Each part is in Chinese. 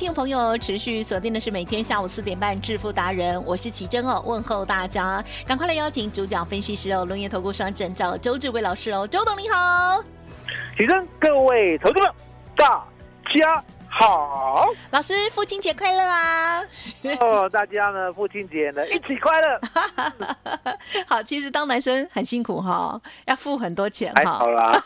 听众朋友持续锁定的是每天下午四点半致富达人，我是奇珍哦，问候大家，赶快来邀请主讲分析师哦，龙岩投顾双证照周志伟老师哦，周董你好，起身，各位投资者，大家好。老师父亲节快乐啊！哦，大家呢，父亲节呢，一起快乐。好，其实当男生很辛苦哈，要付很多钱还哈，好啦，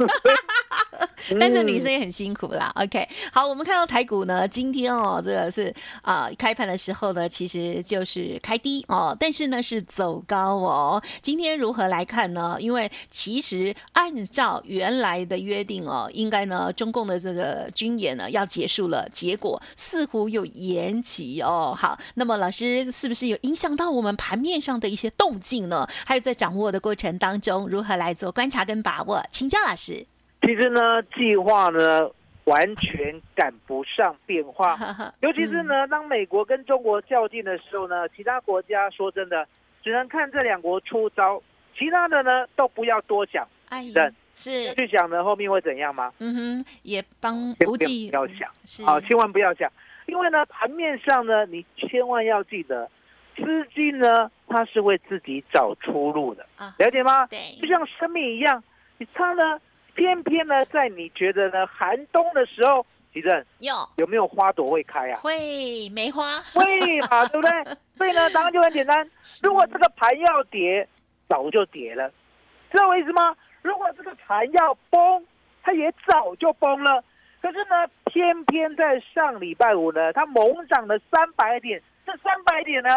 但是女生也很辛苦啦。OK，好，我们看到台股呢，今天哦，这个是啊、开盘的时候呢，其实就是开低哦，但是呢是走高哦。今天如何来看呢？因为其实按照原来的约定哦，应该呢中共的这个军演呢要结束了，结果似乎有延期哦。好，那么老师是不是有影响到我们盘面上的一些动静呢？还有在掌握的过程当中，如何来做观察跟把握？请教老师。其实呢，计划呢完全赶不上变化，尤其是呢，当美国跟中国较劲的时候呢，其他国家说真的，只能看这两国出招，其他的呢都不要多想，哎对，是，去想呢后面会怎样吗？嗯哼，也帮千万无忌不要想，是。好，千万不要想，因为呢，盘面上呢，你千万要记得，资金呢它是会自己找出路的，啊，了解吗？对。就，像生命一样，你它呢，偏偏呢，在你觉得呢寒冬的时候，奇正有。有没有花朵会开啊？会梅花，会嘛，对不对？所以呢，答案就很简单，如果这个盘要跌，早就跌了，知道我意思吗？如果这个盘要崩，它也早就崩了。可是呢，偏偏在上礼拜五呢，它猛涨了三百点，这三百点呢，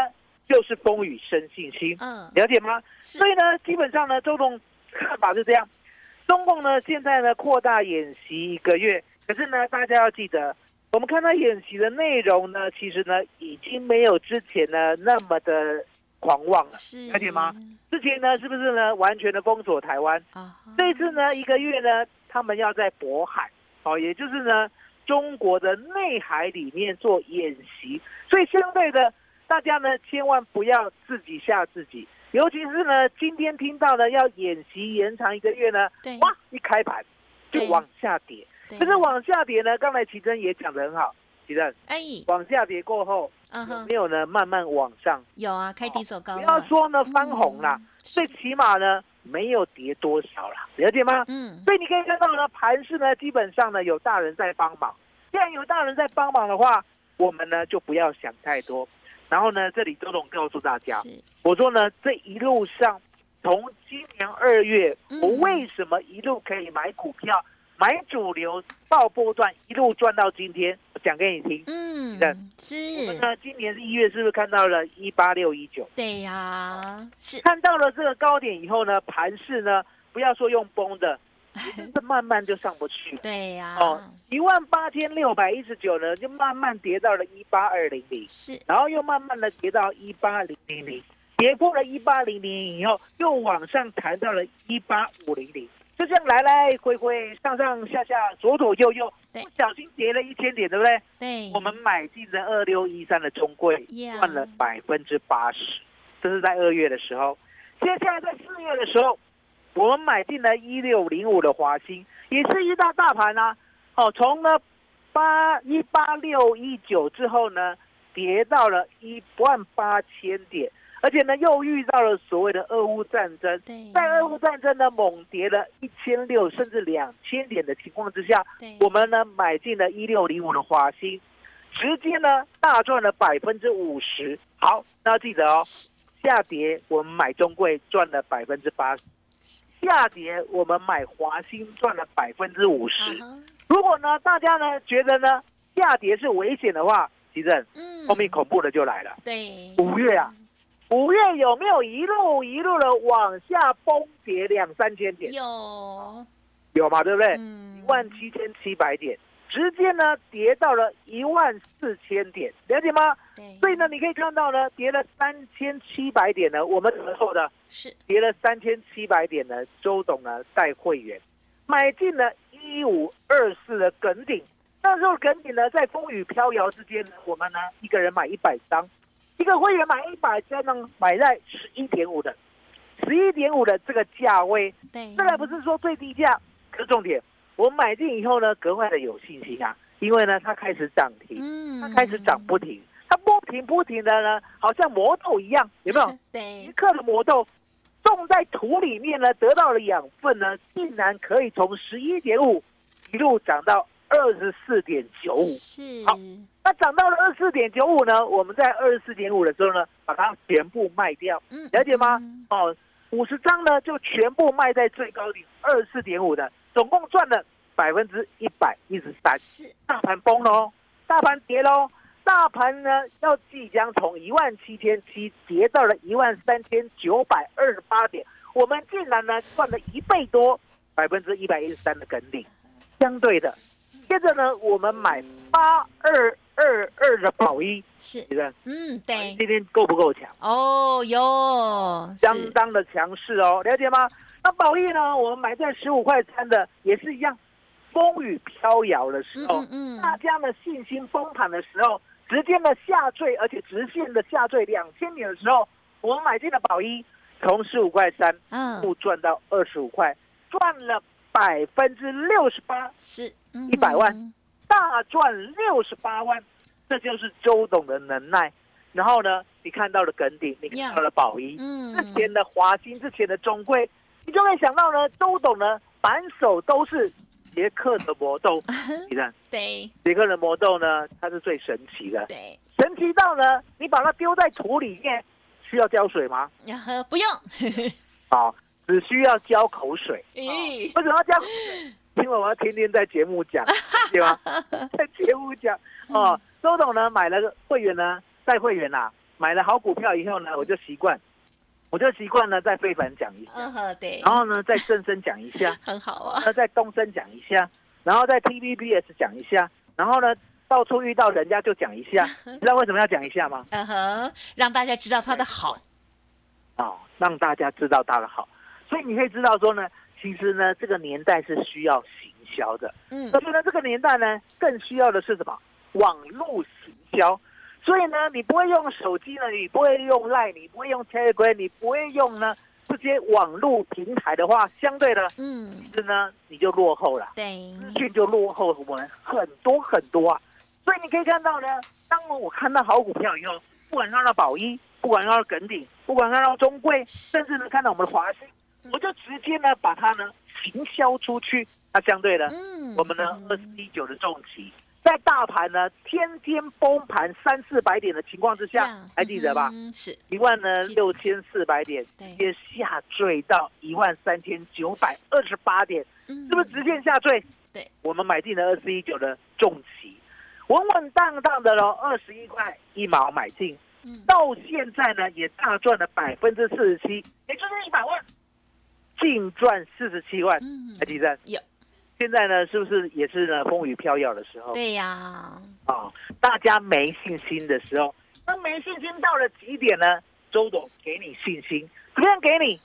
就是风雨生信心，嗯，了解吗？所以呢，基本上呢，周总看法是这样。中共呢，现在呢扩大演习一个月，可是呢，大家要记得，我们看他演习的内容呢，其实呢已经没有之前呢那么的狂妄了。是，了解吗？之前呢，是不是呢完全的封锁台湾？这次呢，一个月呢，他们要在渤海，哦，也就是呢中国的内海里面做演习，所以相对的，大家呢千万不要自己吓自己，尤其是呢今天听到呢要演习延长一个月呢，对，哇，一开盘就往下跌，可是往下跌呢，刚才奇珍也讲得很好，奇珍。哎，往下跌过后有嗯哼没，有呢慢慢往上？有啊，开低走高不，要说呢翻红啦，嗯最起码呢没有跌多少啦，了解吗？嗯，所以你可以看到呢，盘市呢基本上呢有大人在帮忙。既然有大人在帮忙的话，我们呢就不要想太多。然后呢，这里周董告诉大家，是，我说呢这一路上，从今年二月，嗯我为什么一路可以买股票、买主流、爆波段，一路赚到今天？我讲给你听。嗯对，是我们，呢今年是一月，是不是看到了一八六一九？对呀，是，看到了这个高点以后呢，盘势呢不要说用崩的，也就是慢慢就上不去了。对呀，哦，一万八千六百一十九呢，就慢慢跌到了一八二零零，是，然后又慢慢的跌到一八零零零，跌破了一八零零以后，又往上弹到了一八五零零，就这样来来回回，上上下下，左左右右，不小心跌了一千点，对不对？对，我们买进的二六一三的中贵，赚了百分之八十，这是在二月的时候。接下来在四月的时候，我们买进了一六零五的华兴，也是一大大盘啊。哦，从呢八一八六一九之后呢，跌到了一万八千点，而且呢又遇到了所谓的俄乌战争，在俄乌战争呢猛跌了一千六甚至两千点的情况之下，我们呢买进了一六零五的华兴，直接呢大赚了百分之五十。好，那要记得哦，下跌我们买中贵赚了百分之八十，下跌我们买华兴赚了百分之五十。如果呢大家呢觉得呢下跌是危险的话，其实嗯，后面恐怖的就来了。对，五月啊，五月有没有一路一路的往下崩跌两三千点？有，有嘛，对不对？嗯一万七千七百点，直接呢跌到了一万四千点，了解吗？对，所以呢，你可以看到呢，跌了三千七百点呢，我们怎么做的？是，跌了三千七百点呢，周董呢带会员买进了一五二四的梗顶，那时候梗顶呢在风雨飘摇之间呢，我们呢一个人买一百张，一个会员买一百张呢，买在十一点五的，十一点五的这个价位，对，这还不是说最低价，可是重点，我买进以后呢，格外的有信心啊，因为呢它开始涨停，嗯它开始涨不停，它不停不停的呢，好像魔豆一样，有没有？对一，克的魔豆种在土里面呢，得到了养分呢，竟然可以从十一点五一路涨到二十四点九五。是，好那涨到了二十四点九五呢，我们在二十四点五的时候呢，把它全部卖掉。嗯了解吗嗯哦，五十张呢就全部卖在最高点二十四点五的，总共赚了百分之一百一十三。是，大盘崩喽，大盘跌喽，大盘呢要即将从一万七千七跌到了一万三千九百二十八点，我们竟然呢赚了一倍多，百分之一百一十三的梗顶。相对的，接着呢我们买八二二二的宝一，是，嗯，对，今天够不够强？哦，有，相当的强势哦，了解吗？那宝一呢？我们买在十五块三的也是一样，风雨飘摇的时嗯候，嗯嗯，大家的信心崩盘的时候，直接的下坠，而且直线的下坠两千点的时候，我们买进了宝一，从十五块三嗯，不赚到二十五块，赚了百分之六十八，是。一百万，大赚六十八万，这就是周董的能耐。然后呢，你看到了耿鼎，你看到了宝一，嗯，之前的华兴，之前的中贵，你就会想到呢，周董呢满手都是捷克的魔豆，你看对捷克的魔豆呢，它是最神奇的，对，神奇到呢，你把它丢在土里面，需要浇水吗？不用，啊，只需要浇口水。咦，为什么要浇口水？因为我要天天在节目讲，对吧？在节目讲哦，周董呢买了个会员呢，带会员啊、买了好股票以后呢，我就习惯，我就习惯呢在非凡讲一下，嗯然后呢在正声讲一下，很好啊，那在东升讲一下，然后在 TVBS 讲一下，然后呢到处遇到人家就讲一下，你知道为什么要讲一下吗？嗯哼，让大家知道他的好，哦，让大家知道他的好，所以你可以知道说呢，其实呢这个年代是需要行销的。嗯可是呢，这个年代呢，更需要的是什么？网络行销。所以呢，你不会用手机呢，你不会用 Line，你不会用 Telegram，你不会用呢这些网络平台的话，相对的，嗯，其实呢你就落后了，对，资讯就落后我们很多很多啊。所以你可以看到呢，当我看到好股票以后，不管看到宝一，不管看到耿鼎，不管看到中贵，甚至呢看到我们的华兴，我就直接呢把它呢行销出去。那相对的，嗯，我们呢二十一九的重旗，在大盘呢天天崩盘三四百点的情况之下呀，还记得吧？嗯是，一万呢六千四百点，对。直接下坠到一万三千九百二十八点，嗯。是不是直线下坠？对，我们买进了二十一九的重旗，稳稳当当的喽，二十一块一毛买进，嗯。到现在呢也大赚了百分之四十七，也就是一百万，净赚四十七万。嗯台积电有，现在呢是不是也是呢风雨飘摇的时候？对呀，啊，大家没信心的时候，那没信心到了极点呢？周董给你信心，怎么样给你？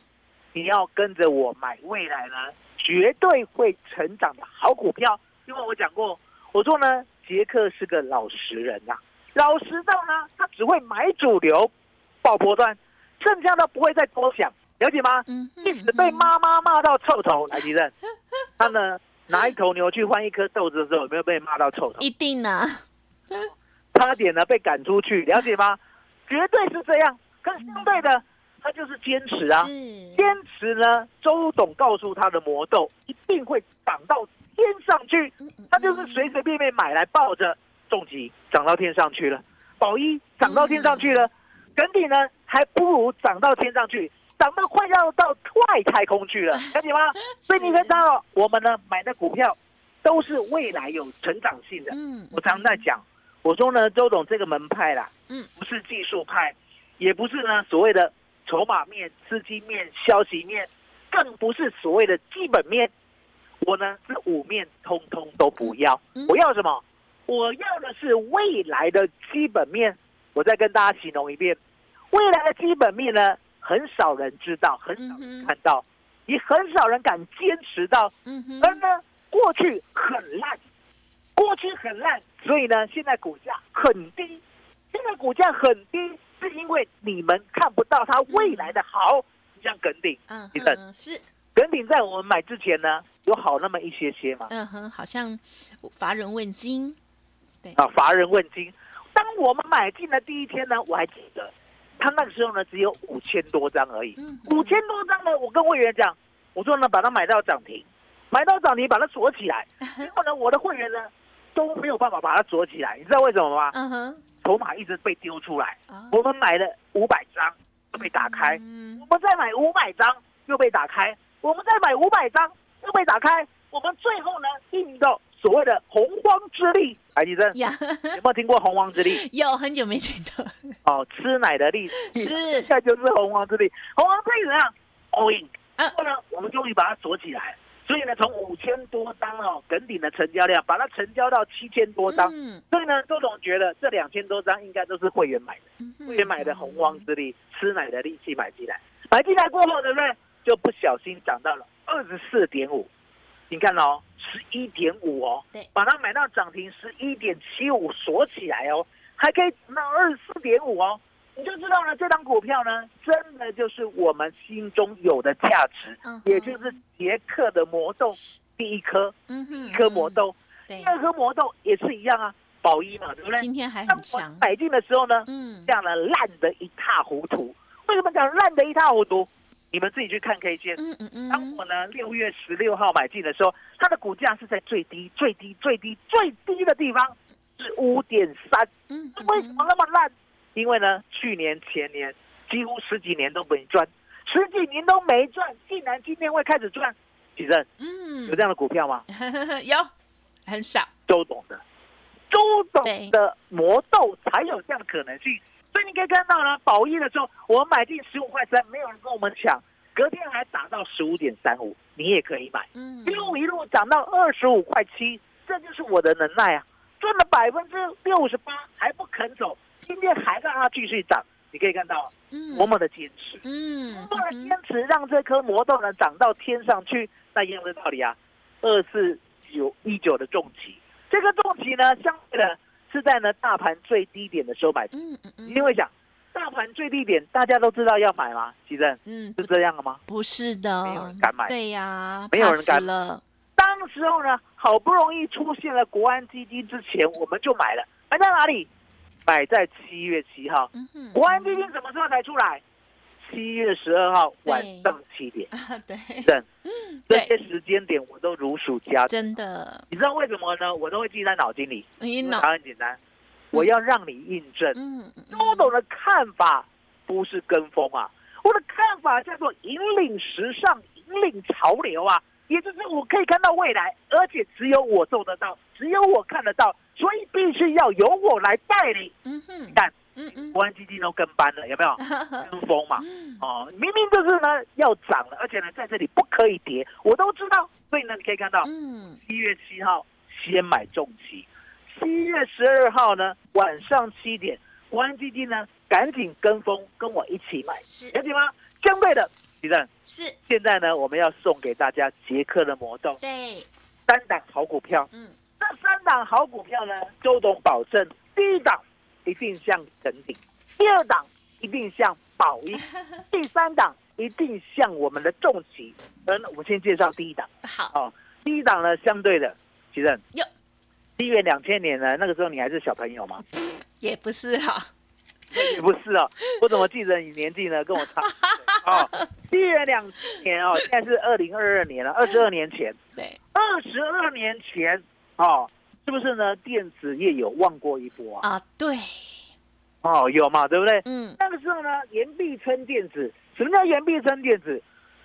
你要跟着我买未来呢，绝对会成长的好股票。因为我讲过，我说呢，杰克是个老实人呐、老实到呢，他只会买主流，爆波段，剩下的不会再多想，了解吗？一直被妈妈骂到臭头，来吉正，他呢拿一头牛去换一颗豆子的时候，有没有被骂到臭头？一定呢，差点呢被赶出去，了解吗？绝对是这样。可是相对的，他就是坚持啊，是坚持呢。周董告诉他的魔豆一定会涨到天上去，他就是随随便便买来抱着，重疾涨到天上去了，宝一涨到天上去了，耿鼎呢还不如涨到天上去，涨到快要到外太空去了，了解吗？所以你看到，我们呢买的股票都是未来有成长性的。嗯我常常在讲，我说呢，周董这个门派啦，嗯，不是技术派，也不是呢所谓的筹码面、资金面、消息面，更不是所谓的基本面。我呢这五面通通都不要，嗯我要什么？我要的是未来的基本面。我再跟大家形容一遍，未来的基本面呢，很少人知道，很少人看到，也很少人敢坚持到。嗯哼而呢，过去很烂，过去很烂，所以呢，现在股价很低。现在股价很低，是因为你们看不到它未来的好。像耿鼎，嗯你等是耿鼎在我们买之前呢，有好那么一些些嘛。嗯哼，好像乏人问津，对啊，乏人问津。当我们买进的第一天呢，我还记得，他那个时候呢只有五千多张而已。嗯五千多张呢，我跟会员讲，我说呢把它买到涨停，买到涨停把它锁起来。结果呢，我的会员呢都没有办法把它锁起来，你知道为什么吗？嗯哼筹码一直被丢出来。啊我们买了五百张又被打开，嗯我们再买五百张又被打开，我们再买五百张又被打开，我们最后呢印到所谓的洪荒之力。哎，你真呀，有没有听过洪荒之力？有很久没听到，哦，吃奶的力气，是现在就是洪荒之力。洪荒之力怎样？all in。嗯然后呢，我们终于把它锁起来。所以呢，从五千多张哦，耿鼎的成交量，把它成交到七千多张。嗯所以呢，周董觉得这两千多张应该都是会员买的，会员买的洪荒之力，吃奶的力气买进来，买进来过后，对不对？就不小心涨到了二十四点五，你看哦，十一点五哦，把它买到涨停十一点七五锁起来哦，还可以涨到二十四点五哦，你就知道了，这张股票呢，真的就是我们心中有的价值，嗯也就是捷克的魔豆第一颗，一颗魔豆，第，二颗魔豆也是一样啊，宝一嘛，对不对？今天还很强，买进的时候呢，嗯。这样呢烂的一塌糊涂。为什么讲烂的一塌糊涂？你们自己去看 K 线。嗯嗯嗯当我呢六月十六号买进的时候，它的股价是在最低、最低、最低、最低的地方，是五点三。嗯，为什么那么烂？因为呢，去年、前年几乎十几年都没赚，十几年都没赚，竟然今天会开始赚。几正嗯有这样的股票吗？有很少，周董的，周对董的魔豆才有这样的可能性。所以你可以看到呢，宝一的时候，我们买进十五块三，没有人跟我们抢，隔天还打到十五点三五，你也可以买，嗯。一路一路涨到二十五块七，这就是我的能耐啊！赚了百分之六十八还不肯走，今天还让它继续涨，你可以看到嗯。多么的坚持，嗯多么的坚持，让这颗魔豆呢涨到天上去。那一样的道理啊，二四九一九的重旗，这个重旗呢，相对的是在呢大盘最低点的时候买嗯。嗯嗯你一定会想，大盘最低点大家都知道要买吗？其正嗯，是这样的吗？不是的，没有人敢买对呀，没有人敢了，当时候呢，好不容易出现了国安基金之前，我们就买了，买在哪里？买在七月七号。嗯哼，国安基金什么时候才出来？七月十二号晚上七点。啊对，正这些时间点我都如数家珍。真的，你知道为什么呢？我都会记在脑筋里。答案很简单，我要让你印证。嗯嗯周董的看法不是跟风啊，我的看法叫做引领时尚、引领潮流啊，也就是我可以看到未来，而且只有我做得到，只有我看得到，所以必须要由我来带领。嗯哼，看嗯嗯。国安基金都跟班了，有没有？跟风嘛，嗯。哦，明明就是呢要涨了，而且呢在这里不可以跌，我都知道。所以呢，你可以看到嗯。七月七号先买重旗，七月十二号呢晚上七点，国安基金呢赶紧跟风，跟我一起买，是。了解吗？相对的，李正，是，现在呢我们要送给大家捷克的魔咒对，三档好股票，嗯。这三档好股票呢，周董保证，第一档一定像耿鼎，第二档一定像宝一，第三档一定像我们的重旗。嗯我们先介绍第一档。好，哦，第一档呢，相对的，其实哟一月两千年呢，那个时候你还是小朋友吗，也不是哈，也不是哦，我怎么记得你年纪呢？跟我差 哦。一元两千年哦，现在是二零二二年了，二十二年前，对，二十二年前哦，是不是呢？电子业有旺过一波啊？啊，对，哦，有嘛，对不对？嗯，那个时候呢，岩壁撑电子，什么叫岩壁撑电子？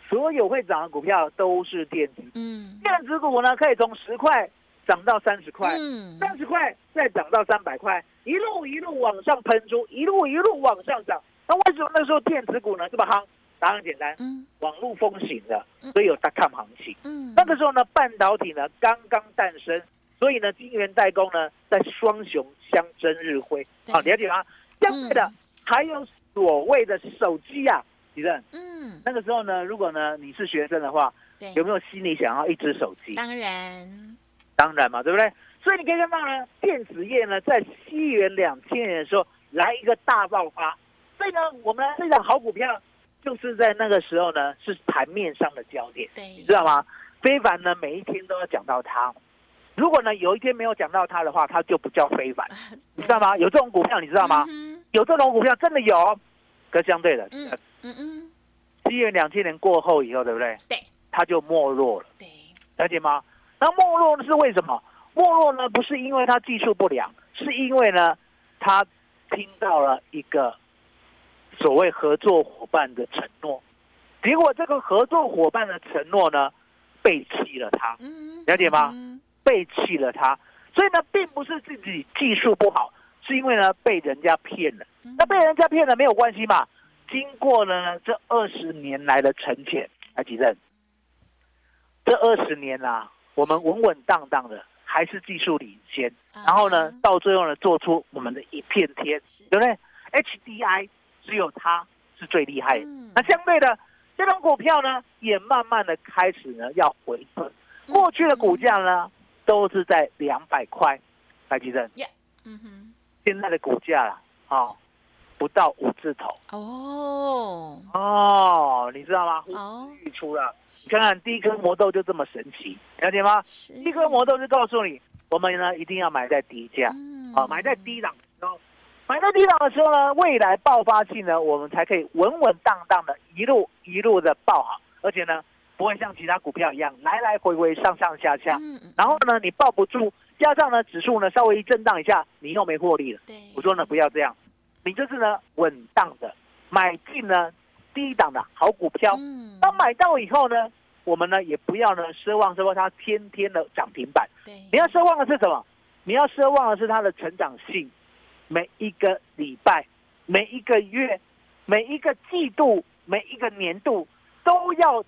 所有会涨的股票都是电子，嗯，电子股呢可以从十块涨到三十块，嗯，三十块再涨到三百块，一路一路往上喷出，一路一路往上涨。那为什么那时候电子股呢这么夯？答案很简单，嗯，网络风行的，所以有大看行情。嗯，那个时候呢，半导体呢刚刚诞生，所以呢，晶圆代工呢在双雄相争日辉。对好，了解吗？相对的，还有所谓的手机啊，李正，嗯，那个时候呢，如果呢你是学生的话，对，有没有心里想要一只手机？当然，当然嘛，对不对？所以你可以看到呢，电子业呢在西元两千年的时候来一个大爆发，所以呢，我们这档好股票就是在那个时候呢是盘面上的焦点，对，你知道吗？非凡呢每一天都要讲到它，如果呢有一天没有讲到它的话，它就不叫非凡，你知道吗？有这种股票你知道吗？嗯有这种股票真的有，可相对的，嗯嗯嗯，西元两千年过后以后，对不对？对，它就没落了。对，了解吗？那没落是为什么？没落呢不是因为它技术不良，是因为呢他听到了一个所谓合作伙伴的承诺，结果这个合作伙伴的承诺呢背弃了他，嗯，了解吗嗯背弃了他，所以呢并不是自己技术不好，是因为呢被人家骗了。嗯那被人家骗了没有关系嘛？经过呢这二十年来的沉潜，来几任？这二十年啊，我们稳稳当当的，还是技术领先，然后呢，到最后呢，做出我们的一片天，是对不对？HDI 只有它是最厉害的。嗯那相对的，这种股票呢，也慢慢的开始呢要回本。过去的股价呢，都是在两百块，来几任？嗯哼，现在的股价啦，哦，不到五字头。哦，哦，你知道吗？哦，预出了，你看看第一颗魔豆就这么神奇，了解吗？是。第一颗魔豆就告诉你，我们呢一定要买在低价，嗯。啊，买在低档的时候，买在低档的时候呢，未来爆发性呢，我们才可以稳稳当当的一路一路的爆好，而且呢，不会像其他股票一样来来回回上上下下，然后呢你抱不住，加上呢指数呢稍微一震荡一下，你又没获利了。对，我说呢，不要这样，你就是呢稳当的买进呢低档的好股票。嗯，当买到以后呢，我们呢也不要呢奢望说它天天的涨停板，对，你要奢望的是什么？你要奢望的是它的成长性，每一个礼拜、每一个月、每一个季度、每一个年度，都要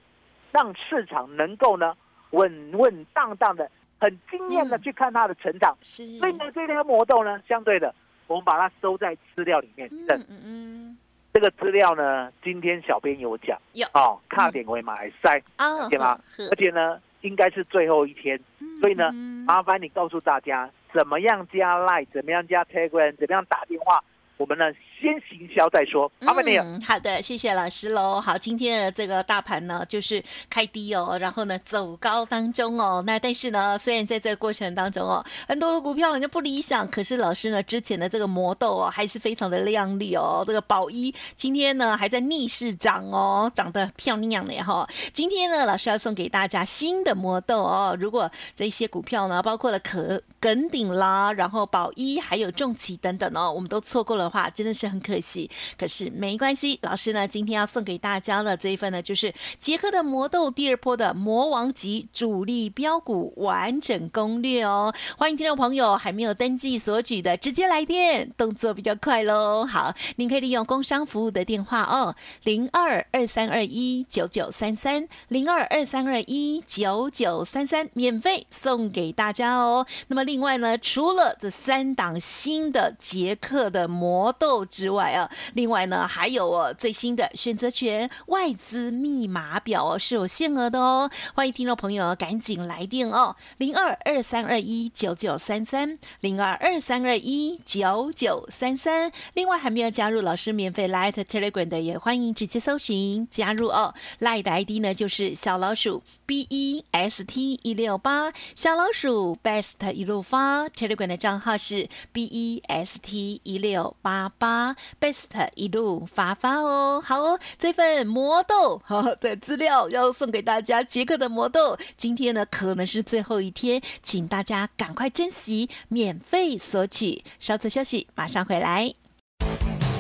让市场能够呢稳稳当当的、很惊艳的嗯。去看它的成长。是，所以呢，这条魔豆呢，相对的，我们把它收在资料里面。嗯嗯嗯，这个资料呢，今天小编有讲。有。哦，卡点为马来塞，啊，了解吗？而且呢，应该是最后一天，所以呢，嗯。麻烦你告诉大家怎么样加 Line，怎么样加 Telegram，怎么样打电话，我们呢先行销再说。嗯，好的，谢谢老师喽。好，今天的这个大盘呢，就是开低哦，然后呢走高当中哦。那但是呢，虽然在这个过程当中哦，很多的股票好像不理想，可是老师呢之前的这个魔豆哦，还是非常的亮丽哦。这个宝一今天呢还在逆势涨哦，涨得漂亮呢哈。今天呢，老师要送给大家新的魔豆哦。如果这些股票呢，包括了可耿鼎啦，然后宝一还有重企等等哦，我们都错过的话，真的是很可惜。可是没关系，老师呢今天要送给大家的这一份呢，就是杰克的魔豆第二波的魔王级主力标股完整攻略哦。欢迎听众朋友还没有登记索取的，直接来电，动作比较快喽。好，您可以利用工商服务的电话哦，零二二三二一九九三三，零二二三二一九九三三，免费送给大家哦。那么另外呢，除了这三档新的捷克的魔豆之之外啊，另外呢还有哦最新的选择权外资密码表哦是有限额的哦，欢迎听众朋友赶紧来电哦，零二二三二一九九三三，零二二三二一九九三三。另外还没有加入老师免费 Light Telegram 的，也欢迎直接搜寻加入哦。Light 的 ID 呢就是小老鼠 B E S T 一六八，小老鼠 Best 一路发。Telegram 的账号是 B E S T 一六八八。，best 一路发发哦。好哦，这份魔豆好的资料要送给大家，杰克的魔豆，今天呢可能是最后一天，请大家赶快珍惜，免费索取。稍作休息，马上回来。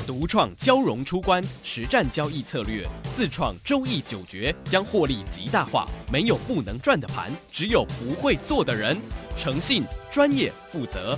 独创交融出关实战交易策略，自创周易九诀，将获利极大化。没有不能赚的盘，只有不会做的人。诚信、专业、负责，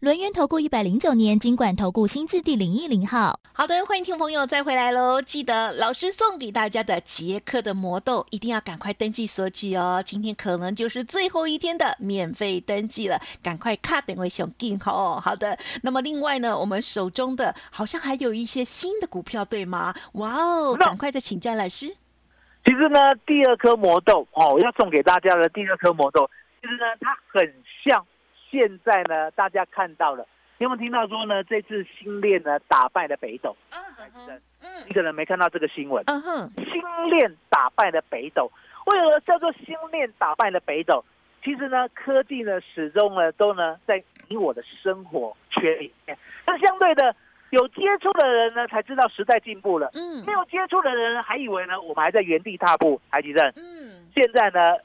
轮源投顾一百零九年金管投顾新字第零一零号。好的，欢迎听众朋友再回来喽！记得老师送给大家的杰克的魔豆，一定要赶快登记索取哦。今天可能就是最后一天的免费登记了，赶快卡等位熊进哦。好的，那么另外呢，我们手中的好像还有一些新的股票，对吗？哇哦，赶快再请教老师。其实呢，第二颗魔豆哦，我要送给大家的第二颗魔豆，其实呢，它很像。现在呢，大家看到了，有没有听到说呢？这次新链呢打败了北斗。嗯嗯嗯，你可能没看到这个新闻。嗯哼，新链打败了北斗，为何叫做新链打败了北斗？其实呢，科技呢始终呢都呢在你我的生活圈里面。那相对的，有接触的人呢才知道时代进步了。嗯，没有接触的人还以为呢我们还在原地踏步。台积电，嗯，现在呢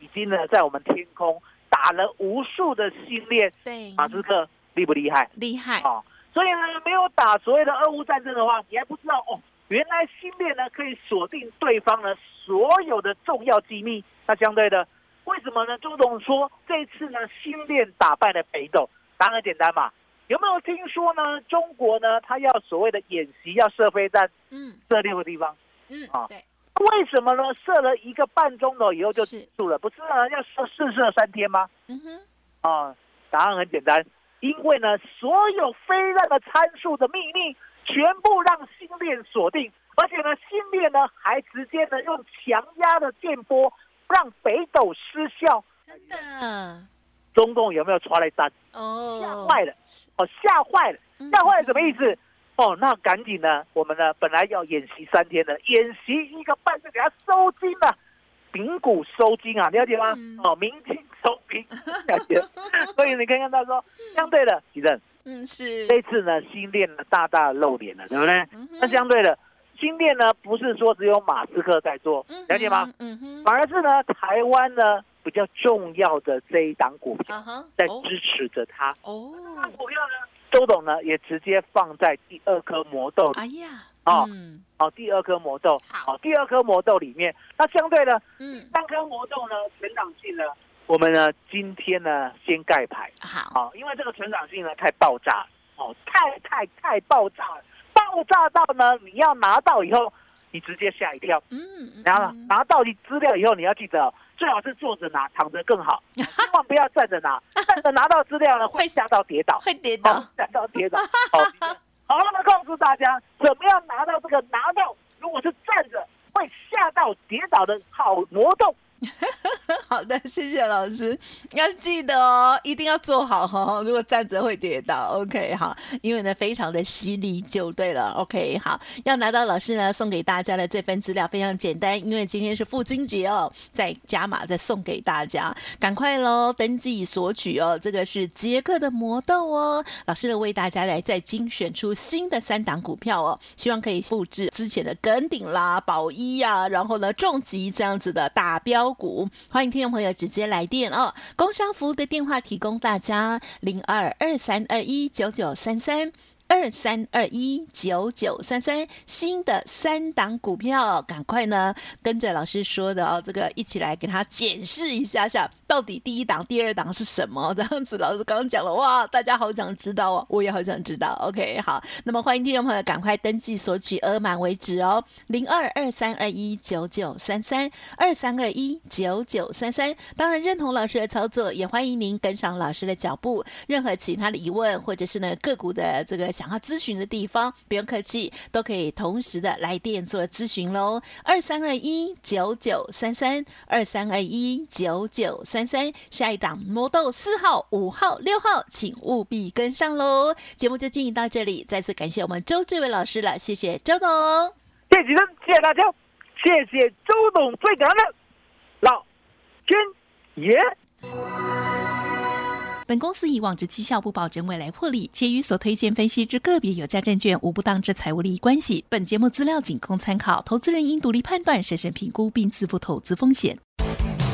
已经呢在我们天空。打了无数的新链，对马斯克厉不厉害？厉害啊！所以呢，没有打所谓的俄乌战争的话，你还不知道哦。原来新链呢可以锁定对方呢所有的重要机密。那相对的，为什么呢？周董说这次呢新链打败了北斗，答案很简单嘛。有没有听说呢？中国呢，他要所谓的演习，要射飞弹，嗯，射六个地方，嗯啊，对。为什么呢？射了一个半钟头以后就结束了，不是呢？要射试射三天吗？嗯哼，啊，答案很简单，因为呢，所有飞弹的参数的秘密全部让星链锁定，而且呢，星链呢还直接呢用强压的电波让北斗失效。真的？中共有没有传来单？哦，吓坏了！哦，吓坏了！吓坏了什么意思？哦，那赶紧呢，我们呢本来要演习三天的，演习一个半就给他收金了，丙股收金啊，了解吗？哦，明金收兵，了解。所以你看看他说，相对的，吉正，嗯，是这次呢新店呢大大露脸了，对不对？那相对的，新店呢不是说只有马斯克在做，了解吗？嗯哼，反而是呢台湾呢比较重要的这一档股票在支持着他。哦，那股票呢？周董呢，也直接放在第二颗魔豆。哎呀，哦，好，第二颗魔豆，好，第二颗魔豆里面，那相对呢，嗯，三颗魔豆呢，成长性呢，我们呢今天呢先盖牌，好，因为这个成长性呢太爆炸，哦，太太太爆炸了，爆炸到呢你要拿到以后，你直接吓一跳，嗯，然后拿到你资料以后，你要记得。最好是坐着拿，躺着更好，千万不要站着拿。站着拿到资料呢，会吓到跌倒，会跌倒，吓到跌倒。好，好，那么告诉大家，怎么样拿到这个拿到？如果是站着，会吓到跌倒的好挪动。好的，谢谢老师。要记得哦，一定要做好哦。如果站着会跌倒，OK 好，因为呢非常的犀利就对了。OK 好，要拿到老师呢送给大家的这份资料非常简单，因为今天是父亲节哦，再加码再送给大家，赶快喽登记索取哦。这个是杰克的魔豆哦，老师呢为大家来再精选出新的三档股票哦，希望可以复制之前的跟顶啦、宝一呀，然后呢重疾这样子的大标。股欢迎听众朋友直接来电哦，工商服务的电话提供大家零二二三二一九九三三二三二一九九三三新的三档股票，赶快呢跟着老师说的哦，这个一起来给他解释一下下。到底第一档、第二档是什么？这样子，老师刚刚讲了，哇，大家好想知道哦，我也好想知道。OK，好，那么欢迎听众朋友赶快登记索取，额满为止哦，零二二三二一九九三三二三二一九九三三。当然认同老师的操作，也欢迎您跟上老师的脚步。任何其他的疑问，或者是呢个股的这个想要咨询的地方，不用客气，都可以同时的来电做咨询喽。二三二一九九三三二三二一九九三三，下一档魔豆四号、五号、六号，请务必跟上喽。节目就进行到这里，再次感谢我们周志伟老师了，谢谢周董。谢谢谢谢大家，谢谢周董最感恩老天爷。本公司以往之绩效不保证未来获利，且与所推荐分析之个别有价证券无不当之财务利益关系。本节目资料仅供参考，投资人应独立判断、审慎评估并自负投资风险。